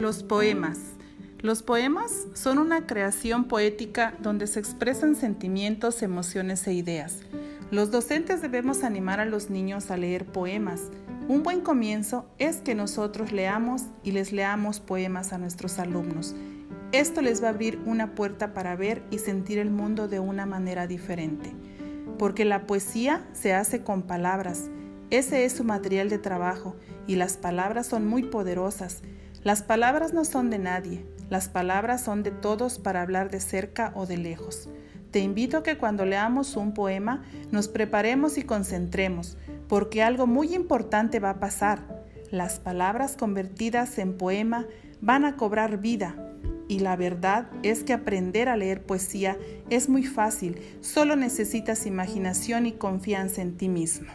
Los poemas. Los poemas son una creación poética donde se expresan sentimientos, emociones e ideas. Los docentes debemos animar a los niños a leer poemas. Un buen comienzo es que nosotros leamos y les leamos poemas a nuestros alumnos. Esto les va a abrir una puerta para ver y sentir el mundo de una manera diferente. Porque la poesía se hace con palabras. Ese es su material de trabajo y las palabras son muy poderosas. Las palabras no son de nadie, las palabras son de todos para hablar de cerca o de lejos. Te invito a que cuando leamos un poema nos preparemos y concentremos, porque algo muy importante va a pasar. Las palabras convertidas en poema van a cobrar vida. Y la verdad es que aprender a leer poesía es muy fácil, solo necesitas imaginación y confianza en ti mismo.